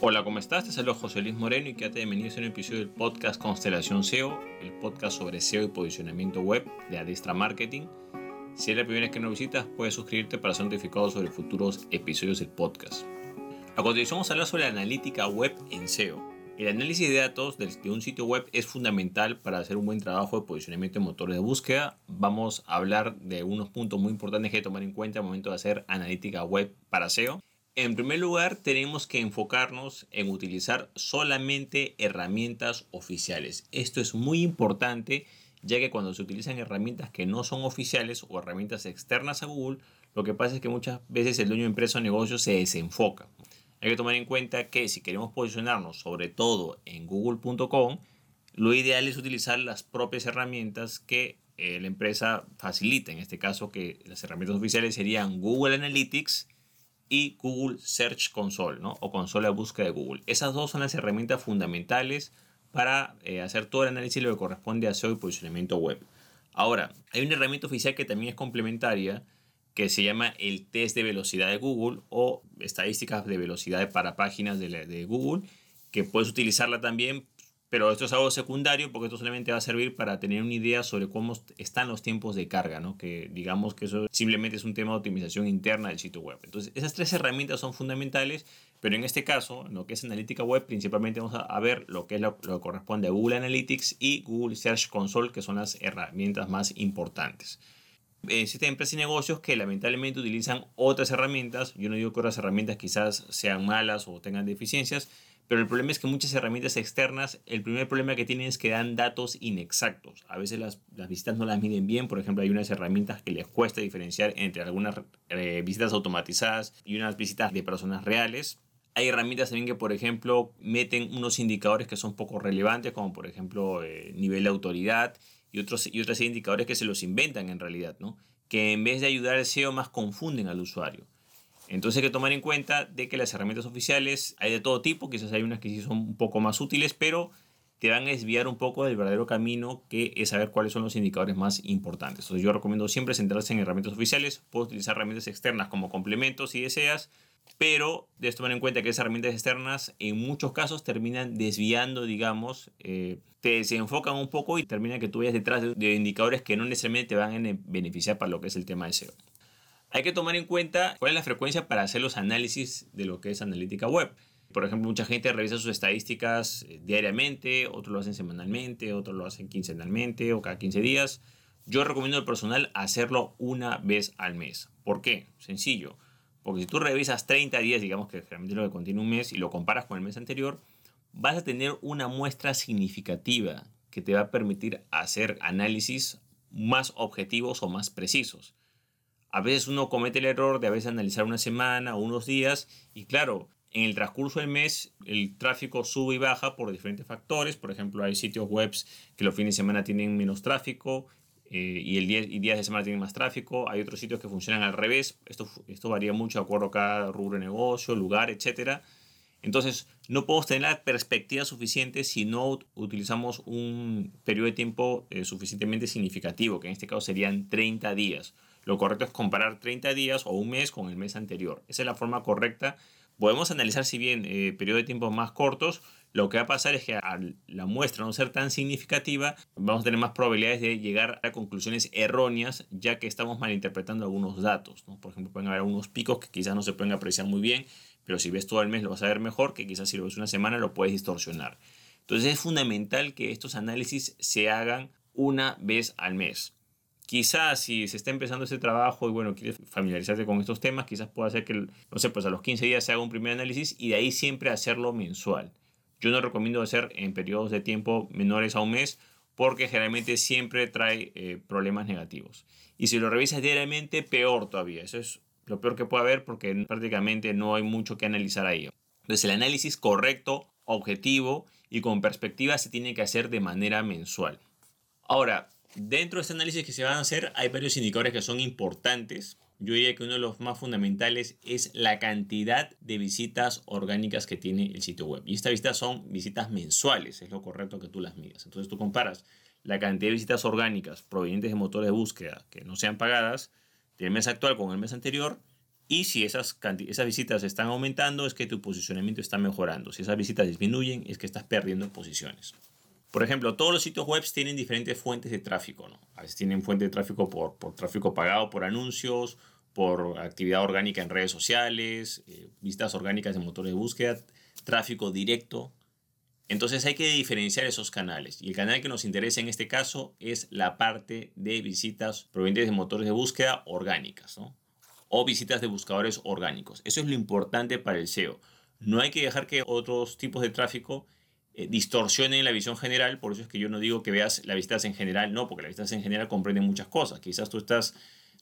Hola, ¿cómo estás? Te saludo José Luis Moreno y quédate bienvenido a un episodio del podcast Constelación SEO, el podcast sobre SEO y posicionamiento web de Adestra Marketing. Si es la primera vez que nos visitas, puedes suscribirte para ser notificado sobre futuros episodios del podcast. A continuación vamos a hablar sobre la analítica web en SEO. El análisis de datos de un sitio web es fundamental para hacer un buen trabajo de posicionamiento en motores de búsqueda. Vamos a hablar de unos puntos muy importantes que tomar en cuenta al momento de hacer analítica web para SEO. En primer lugar, tenemos que enfocarnos en utilizar solamente herramientas oficiales. Esto es muy importante ya que cuando se utilizan herramientas que no son oficiales o herramientas externas a Google, lo que pasa es que muchas veces el dueño de empresa o negocio se desenfoca. Hay que tomar en cuenta que si queremos posicionarnos sobre todo en google.com, lo ideal es utilizar las propias herramientas que eh, la empresa facilita. En este caso, que las herramientas oficiales serían Google Analytics, y Google Search Console, ¿no? O consola de búsqueda de Google. Esas dos son las herramientas fundamentales para eh, hacer todo el análisis de lo que corresponde a SEO y posicionamiento web. Ahora, hay una herramienta oficial que también es complementaria, que se llama el test de velocidad de Google o estadísticas de velocidad para páginas de, de Google, que puedes utilizarla también pero esto es algo secundario porque esto solamente va a servir para tener una idea sobre cómo están los tiempos de carga, ¿no? Que digamos que eso simplemente es un tema de optimización interna del sitio web. Entonces, esas tres herramientas son fundamentales, pero en este caso, en lo que es analítica web, principalmente vamos a, ver lo que es lo, que corresponde a Google Analytics y Google Search Console, que son las herramientas más importantes. Existen empresas y negocios que lamentablemente utilizan otras herramientas. Yo no digo que otras herramientas quizás sean malas o tengan deficiencias, pero el problema es que muchas herramientas externas, el primer problema que tienen es que dan datos inexactos. A veces las, visitas no las miden bien. Por ejemplo, hay unas herramientas que les cuesta diferenciar entre algunas eh, visitas automatizadas y unas visitas de personas reales. Hay herramientas también que, por ejemplo, meten unos indicadores que son poco relevantes, como por ejemplo eh, nivel de autoridad y otros y otros indicadores que se los inventan en realidad, ¿no? Que en vez de ayudar al SEO más confunden al usuario. Entonces hay que tomar en cuenta de que las herramientas oficiales hay de todo tipo, quizás hay unas que sí son un poco más útiles, pero te van a desviar un poco del verdadero camino que es saber cuáles son los indicadores más importantes. Entonces yo recomiendo siempre centrarse en herramientas oficiales, puedes utilizar herramientas externas como complementos si deseas, pero debes tomar en cuenta que esas herramientas externas en muchos casos terminan desviando, digamos, eh, te desenfocan un poco y termina que tú vayas detrás de, de indicadores que no necesariamente te van a beneficiar para lo que es el tema de SEO. Hay que tomar en cuenta cuál es la frecuencia para hacer los análisis de lo que es analítica web. Por ejemplo, mucha gente revisa sus estadísticas eh, diariamente, otros lo hacen semanalmente, otros lo hacen quincenalmente o cada 15 días. Yo recomiendo al personal hacerlo una vez al mes. ¿Por qué? Sencillo. Porque si tú revisas 30 días, digamos que generalmente lo que contiene un mes, y lo comparas con el mes anterior, vas a tener una muestra significativa que te va a permitir hacer análisis más objetivos o más precisos. A veces uno comete el error de a veces analizar una semana o unos días y claro, en el transcurso del mes el tráfico sube y baja por diferentes factores. Por ejemplo, hay sitios web que los fines de semana tienen menos tráfico eh, y el día, y días de semana tienen más tráfico. Hay otros sitios que funcionan al revés. Esto, esto varía mucho de acuerdo a cada rubro de negocio, lugar, etc. Entonces, no podemos tener la perspectiva suficiente si no utilizamos un periodo de tiempo eh, suficientemente significativo, que en este caso serían 30 días. Lo correcto es comparar 30 días o un mes con el mes anterior. Esa es la forma correcta. Podemos analizar si bien eh, periodos de tiempo más cortos, lo que va a pasar es que la muestra no ser tan significativa, vamos a tener más probabilidades de llegar a conclusiones erróneas, ya que estamos malinterpretando algunos datos. Por ejemplo, pueden haber algunos picos que quizás no se pueden apreciar muy bien, pero si ves todo el mes lo vas a ver mejor, que quizás si lo ves una semana lo puedes distorsionar. Entonces es fundamental que estos análisis se hagan una vez al mes. Quizás si se está empezando ese trabajo y bueno, quieres familiarizarte con estos temas, quizás pueda hacer que, no sé, pues a los 15 días se haga un primer análisis y de ahí siempre hacerlo mensual. Yo no recomiendo hacer en periodos de tiempo menores a un mes porque generalmente siempre trae eh, problemas negativos. Y si lo revisas diariamente, peor todavía. Eso es lo peor que puede haber porque prácticamente no hay mucho que analizar ahí. Entonces el análisis correcto, objetivo y con perspectiva se tiene que hacer de manera mensual. Ahora, Dentro de este análisis que se van a hacer hay varios indicadores que son importantes. Yo diría que uno de los más fundamentales es la cantidad de visitas orgánicas que tiene el sitio web. Y estas visitas son visitas mensuales, es lo correcto que tú las midas. Entonces tú comparas la cantidad de visitas orgánicas provenientes de motores de búsqueda que no sean pagadas del mes actual con el mes anterior Y si esas, esas visitas están aumentando, es que tu posicionamiento está mejorando. Si esas visitas disminuyen, es que estás perdiendo posiciones. Por ejemplo, todos los sitios web tienen diferentes fuentes de tráfico. ¿no? A veces tienen fuente de tráfico por, por tráfico pagado, por anuncios, por actividad orgánica en redes sociales, eh, visitas orgánicas en motores de búsqueda, tráfico directo. Entonces hay que diferenciar esos canales. Y el canal que nos interesa en este caso es la parte de visitas provenientes de motores de búsqueda orgánicas. ¿no? o visitas de buscadores orgánicos. Eso es lo importante para el SEO. No hay que dejar que otros tipos de tráfico eh, distorsionen la visión general, por eso es que yo no digo que veas las visitas en general, no, porque las visitas en general comprenden muchas cosas. Quizás tú estás,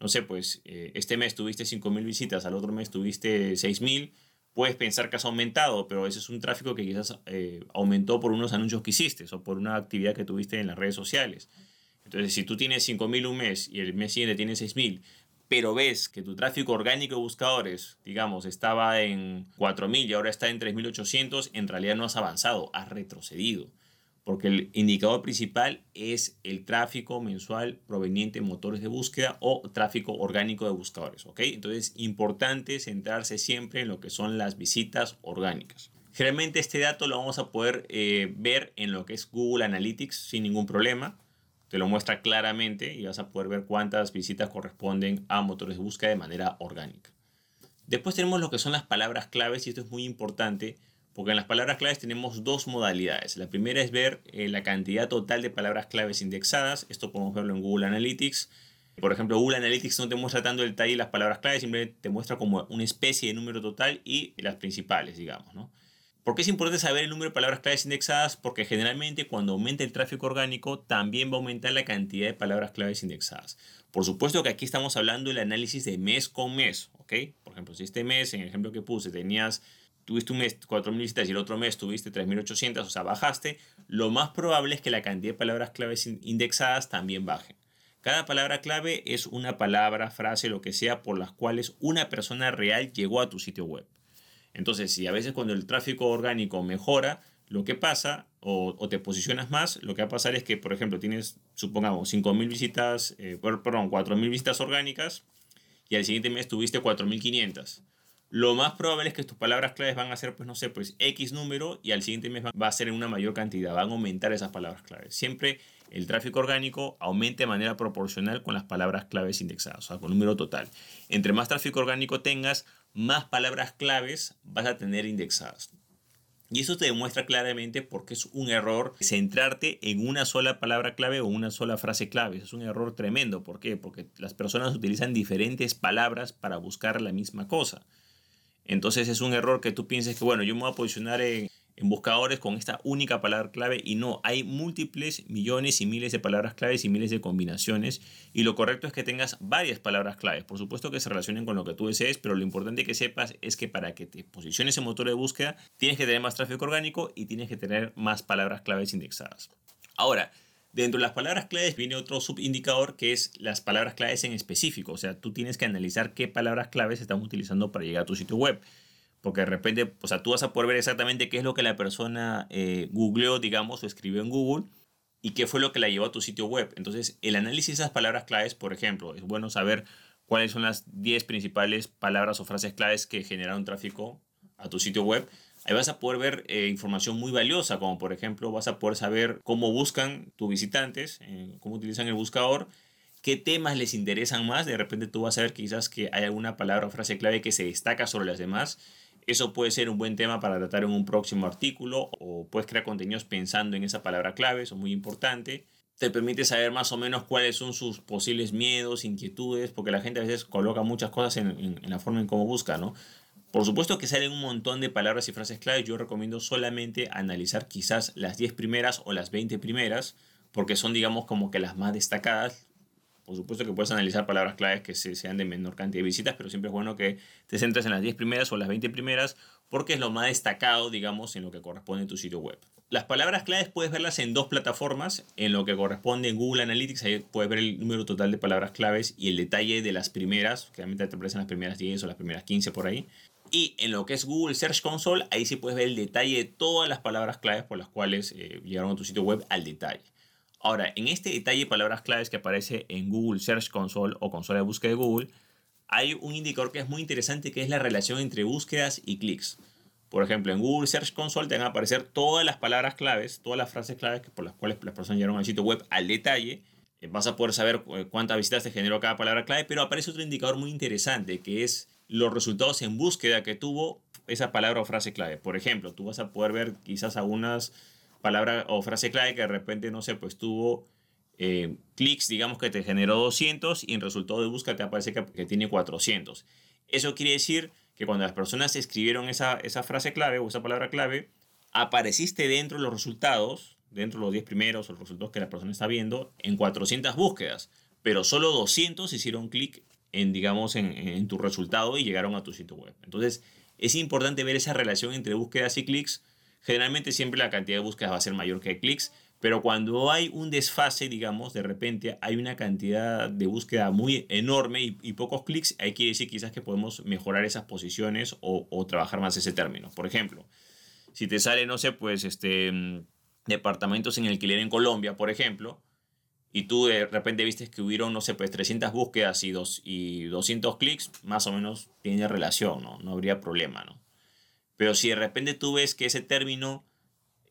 no sé, pues eh, este mes tuviste 5.000 visitas, al otro mes tuviste 6.000, puedes pensar que has aumentado, pero ese es un tráfico que quizás eh, aumentó por unos anuncios que hiciste o por una actividad que tuviste en las redes sociales. Entonces, si tú tienes 5.000 un mes y el mes siguiente tienes 6.000, pero ves que tu tráfico orgánico de buscadores, digamos, estaba en 4.000 y ahora está en 3.800, en realidad no has avanzado, has retrocedido. Porque el indicador principal es el tráfico mensual proveniente de motores de búsqueda o tráfico orgánico de buscadores. ¿ok? Entonces, importante centrarse siempre en lo que son las visitas orgánicas. Generalmente este dato lo vamos a poder eh, ver en lo que es Google Analytics sin ningún problema te lo muestra claramente y vas a poder ver cuántas visitas corresponden a motores de búsqueda de manera orgánica. Después tenemos lo que son las palabras claves y esto es muy importante porque en las palabras claves tenemos dos modalidades. La primera es ver eh, la cantidad total de palabras claves indexadas. Esto podemos verlo en Google Analytics. Por ejemplo, Google Analytics no te muestra tanto detalle las palabras claves, simplemente te muestra como una especie de número total y las principales, digamos. ¿no? ¿Por qué es importante saber el número de palabras claves indexadas? Porque generalmente cuando aumenta el tráfico orgánico también va a aumentar la cantidad de palabras claves indexadas. Por supuesto que aquí estamos hablando del análisis de mes con mes, ¿ok? Por ejemplo, si este mes, en el ejemplo que puse, tenías, tuviste un mes 4.000 visitas y el otro mes tuviste 3.800, o sea, bajaste, lo más probable es que la cantidad de palabras claves indexadas también baje. Cada palabra clave es una palabra, frase, lo que sea, por las cuales una persona real llegó a tu sitio web. Entonces, si a veces cuando el tráfico orgánico mejora, lo que pasa, o, te posicionas más, lo que va a pasar es que, por ejemplo, tienes, supongamos, 5.000 visitas, eh, perdón, 4.000 visitas orgánicas, y al siguiente mes tuviste 4.500. Lo más probable es que tus palabras claves van a ser, pues no sé, pues X número y al siguiente mes va a ser en una mayor cantidad, van a aumentar esas palabras claves. Siempre el tráfico orgánico aumenta de manera proporcional con las palabras claves indexadas, o sea, con número total. Entre más tráfico orgánico tengas, más palabras claves vas a tener indexadas. Y eso te demuestra claramente por qué es un error centrarte en una sola palabra clave o una sola frase clave. Es un error tremendo. ¿Por qué? Porque las personas utilizan diferentes palabras para buscar la misma cosa. Entonces es un error que tú pienses que, bueno, yo me voy a posicionar en, en buscadores con esta única palabra clave y no, hay múltiples millones y miles de palabras claves y miles de combinaciones y lo correcto es que tengas varias palabras claves. Por supuesto que se relacionen con lo que tú desees, pero lo importante que sepas es que para que te posiciones en motor de búsqueda tienes que tener más tráfico orgánico y tienes que tener más palabras claves indexadas. Ahora, dentro de las palabras claves viene otro subindicador que es las palabras claves en específico, o sea, tú tienes que analizar qué palabras claves están utilizando para llegar a tu sitio web porque de repente, o sea, tú vas a poder ver exactamente qué es lo que la persona eh, googleó, digamos, o escribió en Google y qué fue lo que la llevó a tu sitio web. Entonces, el análisis de esas palabras claves, por ejemplo, es bueno saber cuáles son las 10 principales palabras o frases claves que generaron tráfico a tu sitio web. Ahí vas a poder ver eh, información muy valiosa, como por ejemplo vas a poder saber cómo buscan tus visitantes, eh, cómo utilizan el buscador, qué temas les interesan más. De repente tú vas a ver quizás que hay alguna palabra o frase clave que se destaca sobre las demás eso puede ser un buen tema para tratar en un próximo artículo o puedes crear contenidos pensando en esa palabra clave, eso es muy importante. Te permite saber más o menos cuáles son sus posibles miedos, inquietudes, porque la gente a veces coloca muchas cosas en, la forma en cómo busca, ¿no? Por supuesto que salen un montón de palabras y frases claves, yo recomiendo solamente analizar quizás las 10 primeras o las 20 primeras, porque son digamos como que las más destacadas, por supuesto que puedes analizar palabras claves que sean de menor cantidad de visitas, pero siempre es bueno que te centres en las 10 primeras o las 20 primeras porque es lo más destacado, digamos, en lo que corresponde a tu sitio web. Las palabras claves puedes verlas en dos plataformas. En lo que corresponde en Google Analytics, ahí puedes ver el número total de palabras claves y el detalle de las primeras, que realmente te aparecen las primeras 10 o las primeras 15 por ahí. Y en lo que es Google Search Console, ahí sí puedes ver el detalle de todas las palabras claves por las cuales eh, llegaron a tu sitio web al detalle. Ahora, en este detalle de palabras claves que aparece en Google Search Console o consola de búsqueda de Google, hay un indicador que es muy interesante que es la relación entre búsquedas y clics. Por ejemplo, en Google Search Console te van a aparecer todas las palabras claves, todas las frases claves por las cuales las personas llegaron al sitio web al detalle. Eh, vas a poder saber eh, cuántas visitas te generó cada palabra clave, pero aparece otro indicador muy interesante que es los resultados en búsqueda que tuvo esa palabra o frase clave. Por ejemplo, tú vas a poder ver quizás algunas palabras o frase clave que de repente, no sé, pues tuvo eh, clics, digamos que te generó 200 y en resultado de búsqueda te aparece que, tiene 400. Eso quiere decir que cuando las personas escribieron esa, esa frase clave o esa palabra clave, apareciste dentro de los resultados, dentro de los 10 primeros o los resultados que la persona está viendo, en 400 búsquedas, pero solo 200 hicieron clic en, digamos, en, en, tu resultado y llegaron a tu sitio web. Entonces, es importante ver esa relación entre búsquedas y clics. Generalmente siempre la cantidad de búsquedas va a ser mayor que clics, pero cuando hay un desfase, digamos, de repente hay una cantidad de búsqueda muy enorme y, pocos clics, hay que decir quizás que podemos mejorar esas posiciones o, trabajar más ese término. Por ejemplo, si te sale, no sé, pues, este, mm, departamentos en alquiler en Colombia, por ejemplo, y tú de repente viste que hubieron, no sé, pues 300 búsquedas y, dos, y 200 clics, más o menos tiene relación, ¿no? No habría problema, ¿no? Pero si de repente tú ves que ese término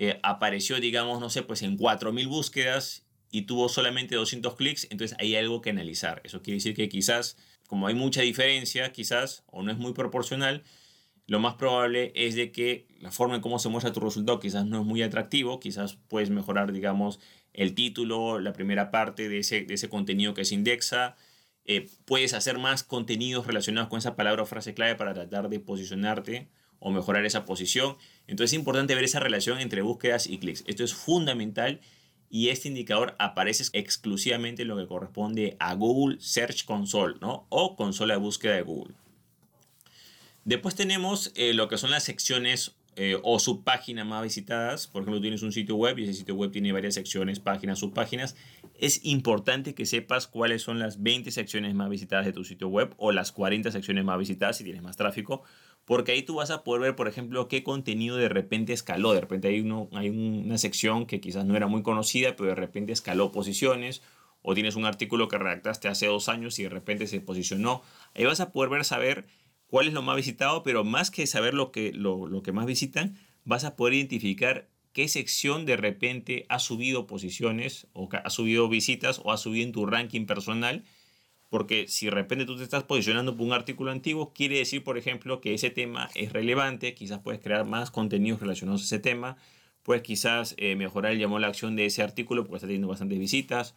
eh, apareció, digamos, no sé, pues en 4.000 búsquedas y tuvo solamente 200 clics, entonces hay algo que analizar. Eso quiere decir que quizás, como hay mucha diferencia, quizás, o no es muy proporcional, lo más probable es de que la forma en cómo se muestra tu resultado quizás no es muy atractivo, quizás puedes mejorar, digamos, el título, la primera parte de ese, de ese contenido que se indexa, eh, puedes hacer más contenidos relacionados con esa palabra o frase clave para tratar de posicionarte o mejorar esa posición. Entonces es importante ver esa relación entre búsquedas y clics. Esto es fundamental y este indicador aparece exclusivamente en lo que corresponde a Google Search Console ¿no? o consola de búsqueda de Google. Después tenemos eh, lo que son las secciones eh, o subpáginas más visitadas. Por ejemplo, tienes un sitio web y ese sitio web tiene varias secciones, páginas, subpáginas. Es importante que sepas cuáles son las 20 secciones más visitadas de tu sitio web o las 40 secciones más visitadas si tienes más tráfico porque ahí tú vas a poder ver, por ejemplo, qué contenido de repente escaló. De repente hay, uno, hay una sección que quizás no era muy conocida, pero de repente escaló posiciones. O tienes un artículo que redactaste hace dos años y de repente se posicionó. Ahí vas a poder ver, saber cuál es lo más visitado, pero más que saber lo que, lo, lo que más visitan, vas a poder identificar qué sección de repente ha subido posiciones o ha subido visitas o ha subido en tu ranking personal porque si de repente tú te estás posicionando por un artículo antiguo, quiere decir, por ejemplo, que ese tema es relevante, quizás puedes crear más contenidos relacionados a ese tema, puedes quizás eh, mejorar el llamado a la acción de ese artículo porque está teniendo bastantes visitas,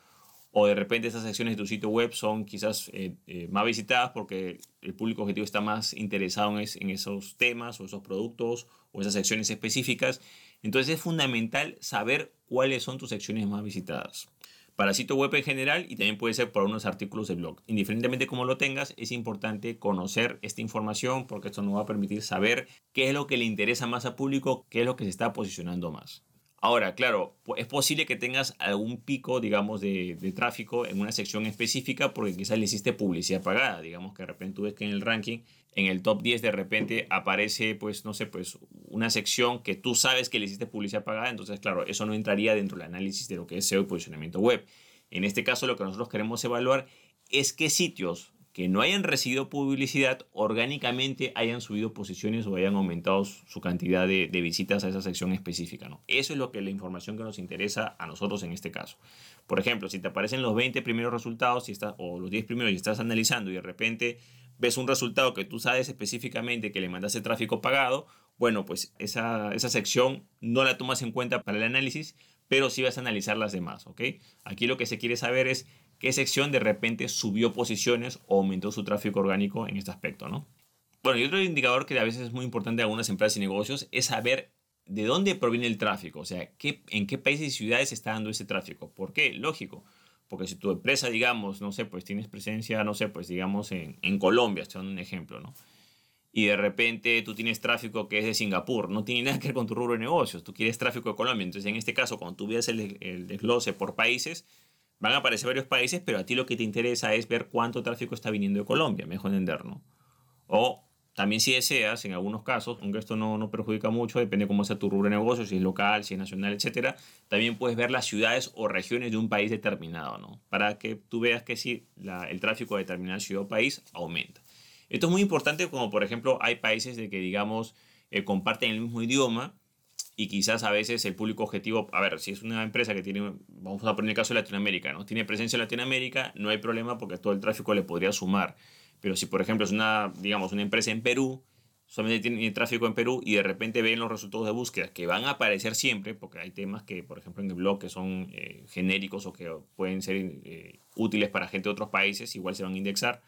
o de repente esas secciones de tu sitio web son quizás eh, eh, más visitadas porque el público objetivo está más interesado en, en esos temas o esos productos o esas secciones específicas. Entonces es fundamental saber cuáles son tus secciones más visitadas para sitio web en general y también puede ser por unos artículos de blog. Indiferentemente cómo lo tengas, es importante conocer esta información porque esto nos va a permitir saber qué es lo que le interesa más al público, qué es lo que se está posicionando más. Ahora, claro, es posible que tengas algún pico, digamos, de, tráfico en una sección específica porque quizás le hiciste publicidad pagada. Digamos que de repente tú ves que en el ranking, en el top 10 de repente aparece, pues, no sé, pues una sección que tú sabes que le hiciste publicidad pagada. Entonces, claro, eso no entraría dentro del análisis de lo que es SEO y posicionamiento web. En este caso, lo que nosotros queremos evaluar es qué sitios que no hayan recibido publicidad orgánicamente hayan subido posiciones o hayan aumentado su cantidad de, visitas a esa sección específica. ¿no? Eso es lo que la información que nos interesa a nosotros en este caso. Por ejemplo, si te aparecen los 20 primeros resultados si o los 10 primeros y estás analizando y de repente ves un resultado que tú sabes específicamente que le mandaste tráfico pagado, bueno, pues esa, esa sección no la tomas en cuenta para el análisis, pero sí vas a analizar las demás, ¿ok? Aquí lo que se quiere saber es qué sección de repente subió posiciones o aumentó su tráfico orgánico en este aspecto, ¿no? Bueno, y otro indicador que a veces es muy importante en algunas empresas y negocios es saber de dónde proviene el tráfico, o sea, qué, en qué países y ciudades está dando ese tráfico. ¿Por qué? Lógico, porque si tu empresa, digamos, no sé, pues tienes presencia, no sé, pues digamos en, en Colombia, estoy dando un ejemplo, ¿no? Y de repente tú tienes tráfico que es de Singapur, no tiene nada que ver con tu rubro de negocios, tú quieres tráfico de Colombia. Entonces, en este caso, cuando tú veas el, el desglose por países, Van a aparecer varios países, pero a ti lo que te interesa es ver cuánto tráfico está viniendo de Colombia, mejor entender, ¿no? O también si deseas, en algunos casos, aunque esto no, no perjudica mucho, depende cómo sea tu rubro de negocio, si es local, si es nacional, etcétera, también puedes ver las ciudades o regiones de un país determinado, ¿no? Para que tú veas que si el tráfico de determinada ciudad o país aumenta. Esto es muy importante como por ejemplo hay países de que digamos eh, comparten el mismo idioma y quizás a veces el público objetivo, a ver, si es una empresa que tiene, vamos a poner el caso de Latinoamérica, ¿no? Tiene presencia en Latinoamérica, no hay problema porque todo el tráfico le podría sumar. Pero si por ejemplo es una, digamos, una empresa en Perú, solamente tiene tráfico en Perú y de repente ven los resultados de búsqueda que van a aparecer siempre, porque hay temas que, por ejemplo, en el blog que son eh, genéricos o que pueden ser eh, útiles para gente de otros países, igual se van a indexar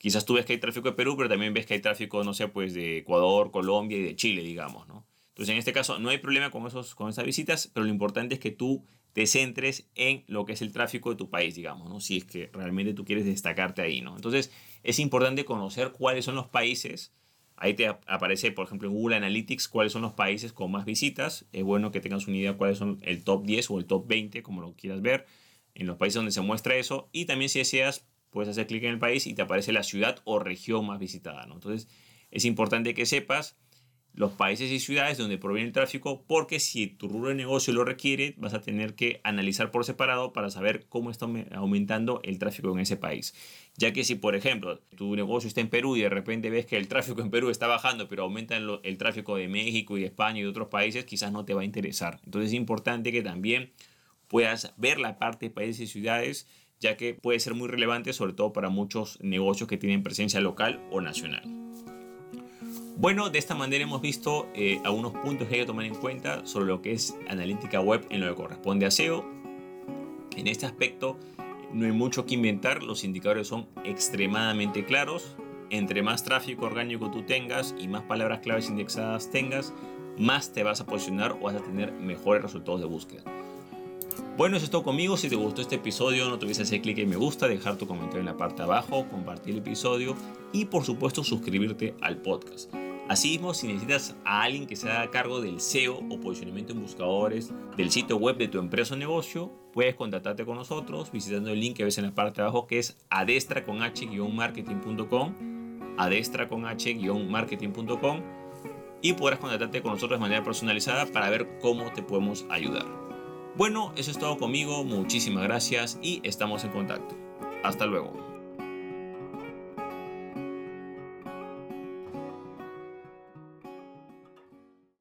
quizás tú ves que hay tráfico de Perú, pero también ves que hay tráfico, no sé, pues de Ecuador, Colombia y de Chile, digamos, ¿no? Entonces, en este caso, no hay problema con, esos, con esas visitas, pero lo importante es que tú te centres en lo que es el tráfico de tu país, digamos, ¿no? Si es que realmente tú quieres destacarte ahí, ¿no? Entonces, es importante conocer cuáles son los países. Ahí te aparece, por ejemplo, en Google Analytics, cuáles son los países con más visitas. Es bueno que tengas una idea cuáles son el top 10 o el top 20, como lo quieras ver, en los países donde se muestra eso. Y también si deseas puedes hacer clic en el país y te aparece la ciudad o región más visitada. ¿no? Entonces es importante que sepas los países y ciudades donde proviene el tráfico porque si tu rubro de negocio lo requiere vas a tener que analizar por separado para saber cómo está aumentando el tráfico en ese país. Ya que si por ejemplo tu negocio está en Perú y de repente ves que el tráfico en Perú está bajando pero aumenta el, el tráfico de México y de España y de otros países quizás no te va a interesar. Entonces es importante que también puedas ver la parte de países y ciudades ya que puede ser muy relevante sobre todo para muchos negocios que tienen presencia local o nacional. Bueno, de esta manera hemos visto eh, algunos puntos que hay que tomar en cuenta sobre lo que es analítica web en lo que corresponde a SEO. En este aspecto no hay mucho que inventar, los indicadores son extremadamente claros. Entre más tráfico orgánico tú tengas y más palabras claves indexadas tengas, más te vas a posicionar o vas a tener mejores resultados de búsqueda. Bueno, eso es todo conmigo. Si te gustó este episodio, no te olvides hacer clic en me gusta, dejar tu comentario en la parte abajo, compartir el episodio y por supuesto suscribirte al podcast. Asimismo, si necesitas a alguien que se haga cargo del SEO o posicionamiento en buscadores del sitio web de tu empresa o negocio, puedes contactarte con nosotros visitando el link que ves en la parte de abajo que es adestra con h-marketing.com adestra con h-marketing.com y podrás contactarte con nosotros de manera personalizada para ver cómo te podemos ayudar. Bueno, eso es todo conmigo, muchísimas gracias y estamos en contacto. Hasta luego.